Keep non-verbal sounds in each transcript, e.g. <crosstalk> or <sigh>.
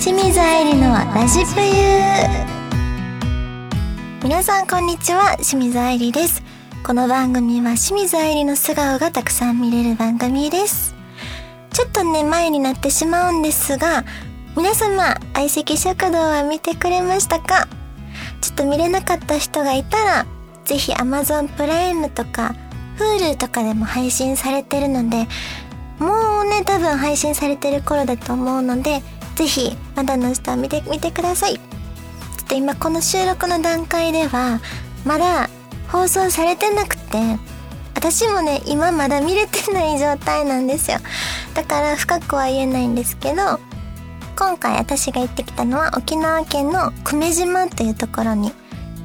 清水愛理のラジプユ皆さんこんにちは。清水愛理です。この番組は清水愛理の素顔がたくさん見れる番組です。ちょっとね前になってしまうんですが皆様相席食堂は見てくれましたか？ちょっと見れなかった人がいたらぜひ Amazon プライムとか Hulu とかでも配信されてるのでもうね多分配信されてる頃だと思うのでぜひまだの人は見てみてください。ちょっと今この収録の段階ではまだ放送されてなくて私もね今まだ見れてない状態なんですよ。だから深くは言えないんですけど今回私が行ってきたのは沖縄県の久米島というところに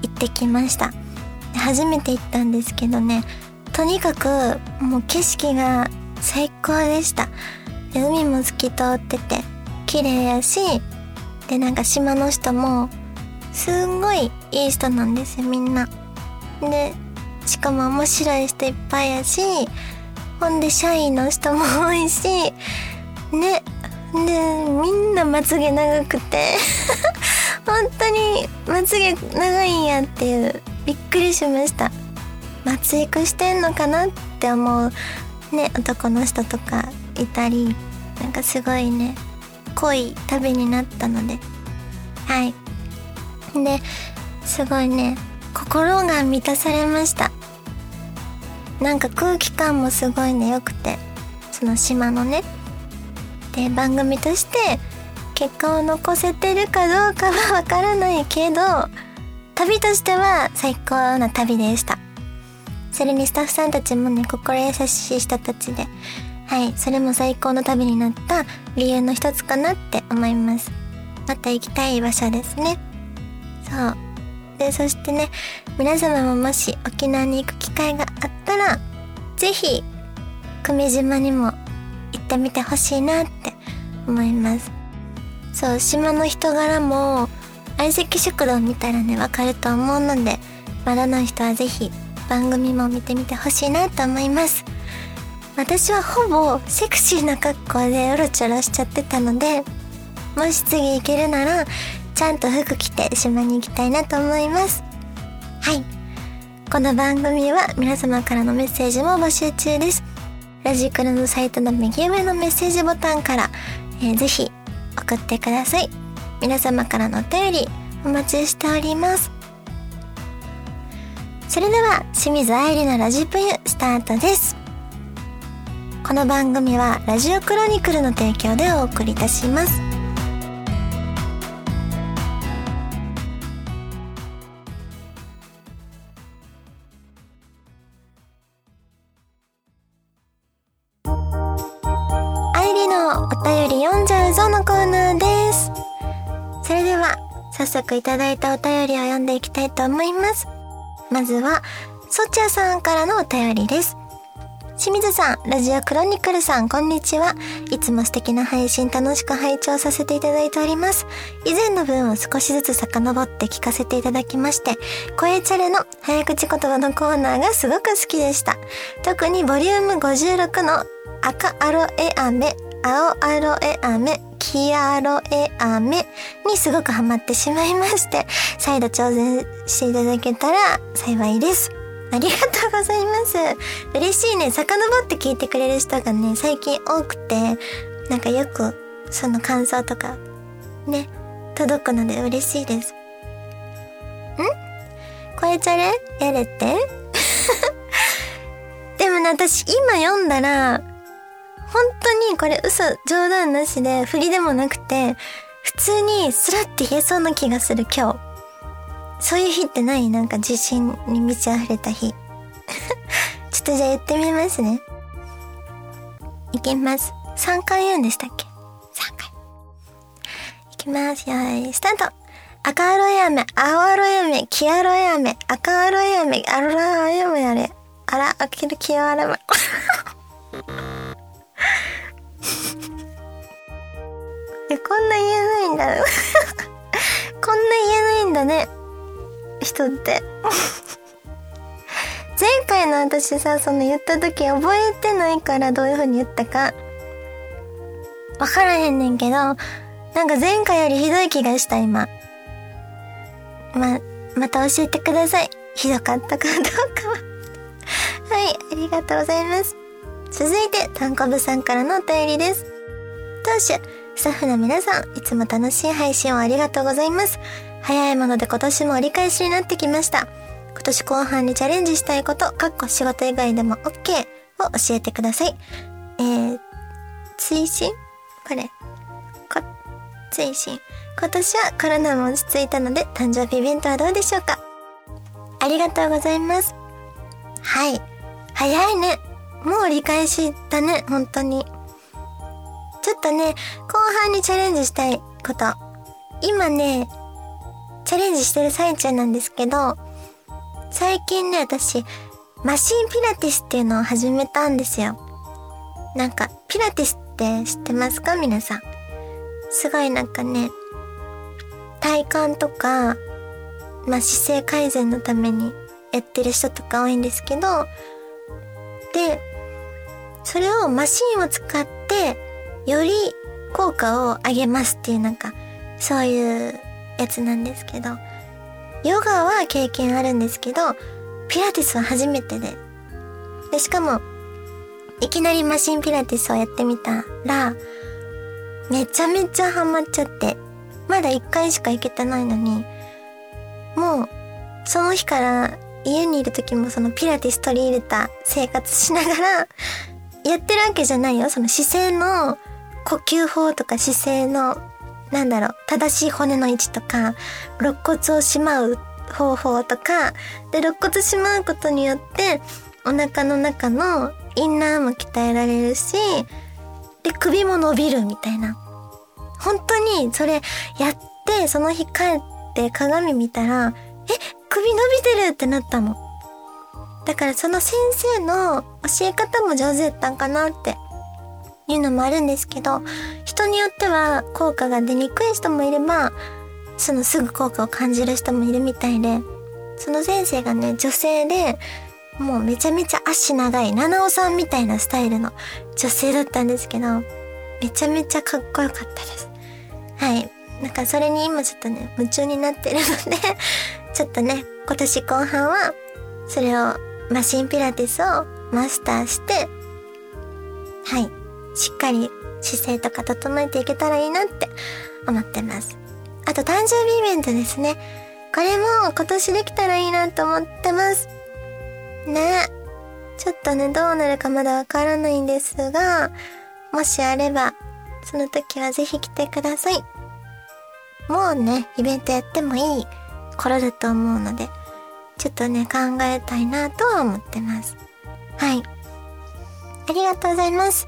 行ってきました。初めて行ったんですけどねとにかくもう景色が最高でした。で海も透き通ってて綺麗やしでなんか島の人もすんごいいい人なんですよみんな。でしかも面白い人いっぱいやしほんで社員の人も <laughs> 多いしねでみんなまつげ長くて <laughs> 本当にまつげ長いんやっていうびっくりしました。まつ育してんのかなって思うね男の人とかいたりなんかすごいね濃い旅になったので。はい。ですごいね。心が満たされました。なんか空気感もすごいね。良くて。その島のね。で番組として結果を残せてるかどうかはわからないけど旅としては最高な旅でした。それにスタッフさんたちもね心優しい人たちではいそれも最高の旅になった理由の一つかなって思います。また行きたい場所ですね。そう。でそしてね皆様ももし沖縄に行く機会があったら是非久米島にも行ってみてほしいなって思います。そう島の人柄も相席食堂見たらねわかると思うのでまだの人は是非番組も見てみてほしいなと思います。私はほぼセクシーな格好でうろちょろしちゃってたのでもし次行けるならちゃんと服着て島に行きたいなと思います。はい。この番組は皆様からのメッセージも募集中です。ラジクルのサイトの右上のメッセージボタンから、えー、ぜひ送ってください。皆様からのお便りお待ちしております。それでは清水愛理のラジプユスタートです。この番組はラジオクロニクルの提供でお送りいたします。愛理のお便り読んじゃうぞのコーナーです。それでは早速いただいたお便りを読んでいきたいと思います。まずはそちゃさんからのお便りです。清水さん、ラジオクロニクルさん、こんにちは。いつも素敵な配信楽しく拝聴させていただいております。以前の分を少しずつ遡って聞かせていただきまして、声チャレの早口言葉のコーナーがすごく好きでした。特にボリューム56の赤アロエ飴、青アロエ飴、黄アロエ飴にすごくハマってしまいまして、再度挑戦していただけたら幸いです。ありがとうございます。嬉しいね。遡って聞いてくれる人がね、最近多くて、なんかよくその感想とか、ね、届くので嬉しいです。ん？声チャレやれって？<laughs> でもね、私今読んだら、本当にこれ嘘、冗談なしで、振りでもなくて、普通にスラって言えそうな気がする今日。そういう日ってない？なんか自信に満ち溢れた日。<laughs> ちょっとじゃあ言ってみますね。いきます。3回言うんでしたっけ ?3 回。いきます。よーい、スタート赤アロエ飴、青アロエ飴、黄アロエ飴、赤アロエ飴、アロラエ飴あれ。あら、あきる黄アロエ飴。こんな言えないんだ。こんな言えないんだね。<laughs> 人って。前回の私さ、その言った時覚えてないからどういう風に言ったか。わからへんねんけど、なんか前回よりひどい気がした、今。ま、また教えてください。ひどかったかどうかははい、ありがとうございます。続いて、たんこぶさんからのお便りです。当主、スタッフの皆さん、いつも楽しい配信をありがとうございます。早いもので今年も折り返しになってきました。今年後半にチャレンジしたいこと、かっこ仕事以外でも OK を教えてください。えー、追伸？これ。こ、追伸。今年はコロナも落ち着いたので、誕生日イベントはどうでしょうか？ありがとうございます。はい。早いね。もう折り返しだね、本当に。ちょっとね、後半にチャレンジしたいこと。今ね、チャレンジしてる最中なんですけど、最近ね、私、マシンピラティスっていうのを始めたんですよ。なんか、ピラティスって知ってますか？皆さん。すごいなんかね、体幹とか、まあ、姿勢改善のためにやってる人とか多いんですけど、で、それをマシンを使ってより効果を上げますっていうなんか、そういうやつなんですけど、ヨガは経験あるんですけど、ピラティスは初めてで。で、しかも、いきなりマシンピラティスをやってみたら、めちゃめちゃハマっちゃって、まだ一回しか行けてないのに、もう、その日から家にいる時もそのピラティス取り入れた生活しながら、やってるわけじゃないよ。その姿勢の呼吸法とか姿勢の、なんだろう、正しい骨の位置とか、肋骨をしまう方法とか、で、肋骨しまうことによって、お腹の中のインナーも鍛えられるし、で、首も伸びるみたいな。本当に、それ、やって、その日帰って鏡見たら、え、首伸びてるってなったの。だからその先生の教え方も上手やったんかなっていうのもあるんですけど、人によっては効果が出にくい人もいれば、そのすぐ効果を感じる人もいるみたいで、その先生がね、女性で、もうめちゃめちゃ足長い、七尾さんみたいなスタイルの女性だったんですけど、めちゃめちゃかっこよかったです。はい。なんかそれに今ちょっとね、夢中になってるので <laughs> ちょっとね、今年後半は、それを、マシンピラティスをマスターして、はい。しっかり姿勢とか整えていけたらいいなって思ってます。あと誕生日イベントですね。これも今年できたらいいなと思ってます。ね。ちょっとね、どうなるかまだわからないんですが、もしあれば、その時はぜひ来てください。もうね、イベントやってもいい頃だと思うので、ちょっとね、考えたいなとは思ってます。はい。ありがとうございます。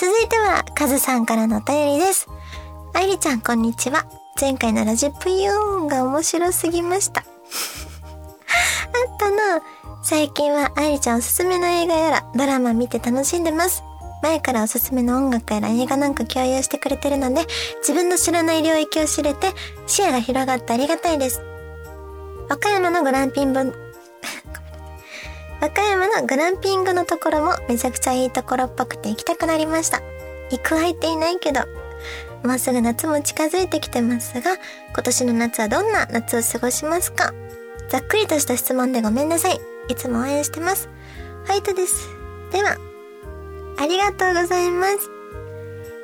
続いては、カズさんからのお便りです。愛理ちゃん、こんにちは。前回のラジプユーンが面白すぎました。あったな。最近は愛理ちゃんおすすめの映画やらドラマ見て楽しんでます。前からおすすめの音楽やら映画なんか共有してくれてるので、自分の知らない領域を知れて、視野が広がってありがたいです。和歌山のグランピング、和歌山のグランピングのところもめちゃくちゃいいところっぽくて行きたくなりました。行く空いていないけど、もうすぐ夏も近づいてきてますが、今年の夏はどんな夏を過ごしますか？ざっくりとした質問でごめんなさい。いつも応援してます。ファイトです。では、ありがとうございます。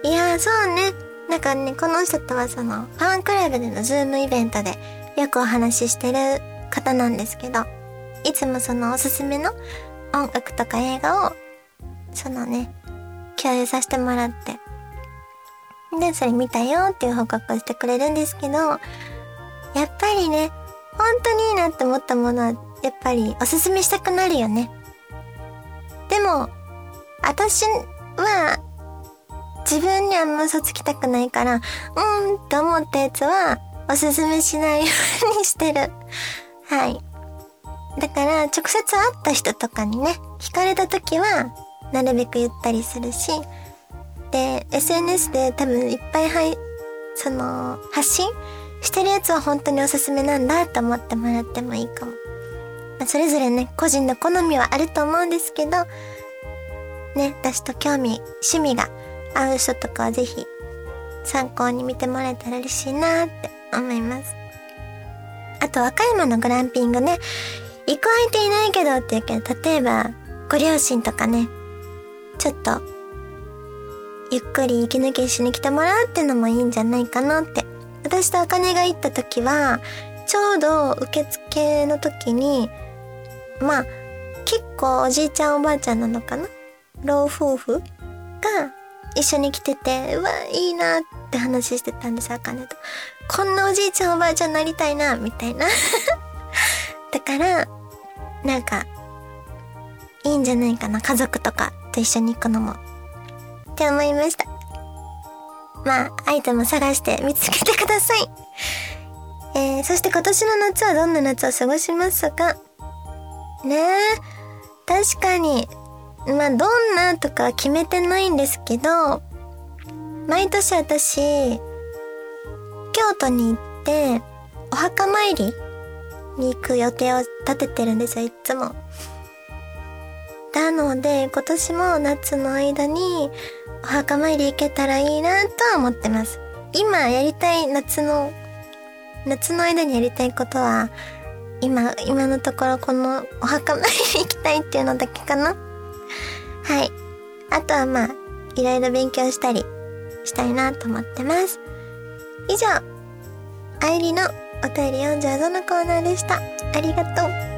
いやー、そうね。なんかね、この人とはその、ファンクラブでのズームイベントでよくお話ししてる方なんですけど、いつもそのおすすめの音楽とか映画を、そのね、共有させてもらって。で、それ見たよっていう報告をしてくれるんですけど、やっぱりね、本当にいいなって思ったものは、やっぱりおすすめしたくなるよね。でも、私は、自分にあんま嘘つきたくないから、うんって思ったやつは、おすすめしないようにしてる。はい。だから直接会った人とかにね、聞かれた時は、なるべく言ったりするし、で、SNS で多分いっぱいはい、その、発信してるやつは本当におすすめなんだと思ってもらってもいいかも。まあ、それぞれね、個人の好みはあると思うんですけど、ね、私と興味、趣味が合う人とかはぜひ、参考に見てもらえたら嬉しいなって思います。あと、和歌山のグランピングね、行く相手いないけどって言うけど、例えば、ご両親とかね、ちょっと、ゆっくり息抜きしに来てもらうってのもいいんじゃないかなって。私と茜が行った時は、ちょうど受付の時に、まあ、結構おじいちゃんおばあちゃんなのかな？老夫婦が一緒に来てて、うわ、いいなって話してたんです、あかねと。こんなおじいちゃんおばあちゃんになりたいな、みたいな。<laughs> だから、なんか、いいんじゃないかな、家族とかと一緒に行くのも。って思いました。まあ、アイテム探して見つけてください。<laughs> えー、そして今年の夏はどんな夏を過ごしますか？ねえ、確かに、まあ、どんなとか決めてないんですけど、毎年私、京都に行って、お墓参りに行く予定を立ててるんですよ、いつも。なので、今年も夏の間にお墓参り行けたらいいなとは思ってます。今やりたい夏の、夏の間にやりたいことは、今、今のところこのお墓参り行きたいっていうのだけかなはい。あとはまあ、いろいろ勉強したりしたいなと思ってます。以上、愛理のお便り読んじゃうぞのコーナーでした。ありがとう。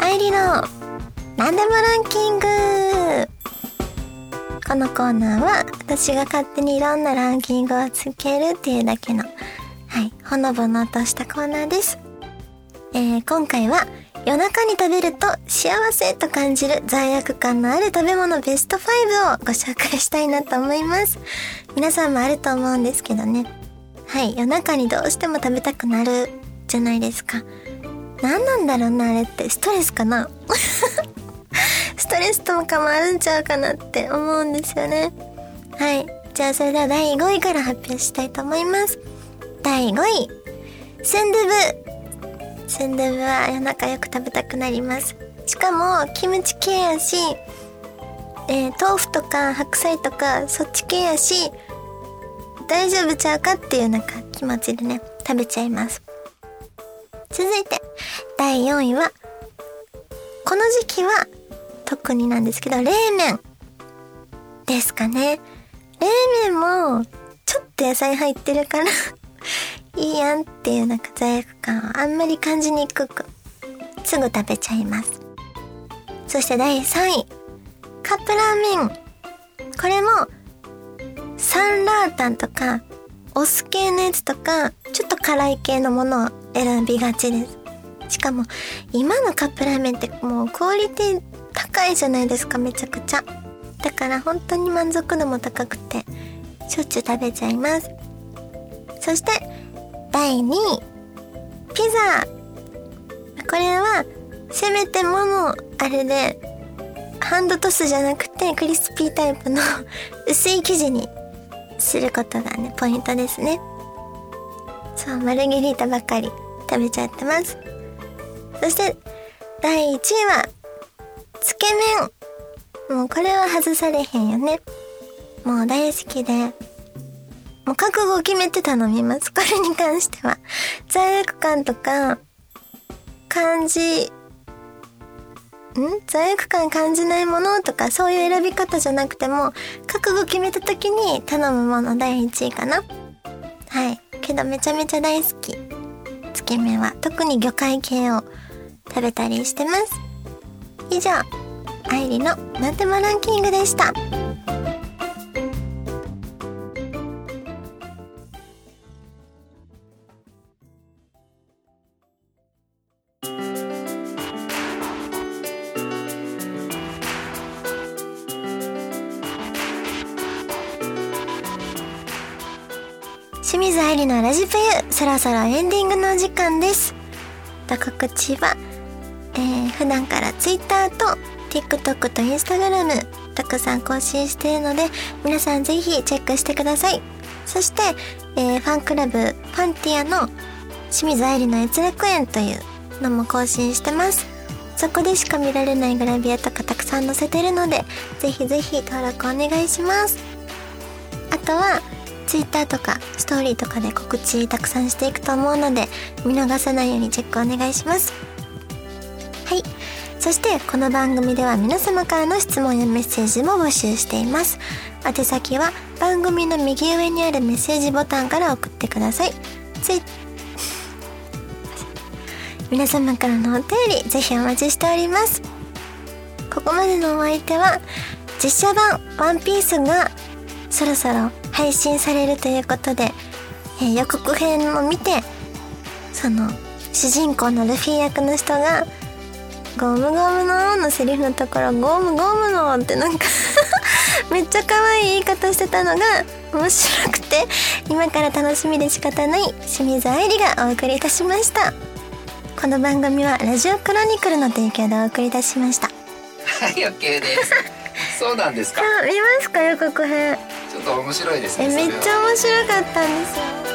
愛理の何でもランキングこのコーナーは私が勝手にいろんなランキングをつけるっていうだけの、はい、ほのぼのとしたコーナーです。えー、今回は夜中に食べると幸せと感じる罪悪感のある食べ物ベスト5をご紹介したいなと思います。皆さんもあると思うんですけどね。はい、夜中にどうしても食べたくなるじゃないですか。何なんだろうな、あれって。ストレスかな？<laughs> ストレスとかもあるんちゃうかなって思うんですよね。はい。じゃあそれでは第5位から発表したいと思います。第5位。スンドゥブ。スンドゥブは夜中よく食べたくなります。しかも、キムチ系やし、えー、豆腐とか白菜とかそっち系やし、大丈夫ちゃうかっていうなんか気持ちでね、食べちゃいます。続いて、第4位は、この時期は特になんですけど、冷麺ですかね。冷麺も、ちょっと野菜入ってるからいいやんっていうなんか罪悪感をあんまり感じにくく、すぐ食べちゃいます。そして第3位、カップラーメン。これも、サンラータンとか、お酢系のやつとか、ちょっと辛い系のものを選びがちです。しかも、今のカップラーメンってもうクオリティ高いじゃないですか、めちゃくちゃ。だから本当に満足度も高くて、しょっちゅう食べちゃいます。そして、第2位、ピザ。これは、せめてもの、あれで、ハンドトスじゃなくてクリスピータイプの <laughs> 薄い生地にすることがね、ポイントですね。そう、マルゲリータばっかり食べちゃってます。そして、第1位は、つけ麺。もうこれは外されへんよね。もう大好きで、もう覚悟を決めて頼みます。これに関しては。罪悪感とか、感じ、ん？罪悪感感じないものとかそういう選び方じゃなくても、覚悟決めた時に頼むもの第1位かな。はい。けどめちゃめちゃ大好き。つけ麺は。特に魚介系を食べたりしてます。以上、愛理のなんでもランキングでした。のラジプユ、そろそろエンディングの時間です。と告知は、えー、普段から Twitter と TikTok と Instagram たくさん更新しているので、皆さんぜひチェックしてください。そして、えー、ファンクラブファンティアの清水愛理の閲楽園というのも更新してますそこでしか見られないグラビアとかたくさん載せてるのでぜひぜひ登録お願いしますあとは Twitter とかストーリーとかで告知たくさんしていくと思うので見逃さないようにチェックお願いします。はい。そしてこの番組では皆様からの質問やメッセージも募集しています。宛先は番組の右上にあるメッセージボタンから送ってください。ツイ <laughs> 皆様からのお便りぜひお待ちしております。ここまでのお相手は実写版ワンピースがそろそろ配信されるということで、えー予告編を見てその主人公のルフィ役の人がゴムゴムののセリフのところゴムゴムのってなんか <laughs> めっちゃ可愛い言い方してたのが面白くて今から楽しみで仕方ない清水愛理がお送りいたしました。この番組はラジオクロニクルの提供でお送りいたしました。はい OK です。そうなんですか。あ見ますか予告編。ちょっと面白いですえねめっちゃ面白かったんですよ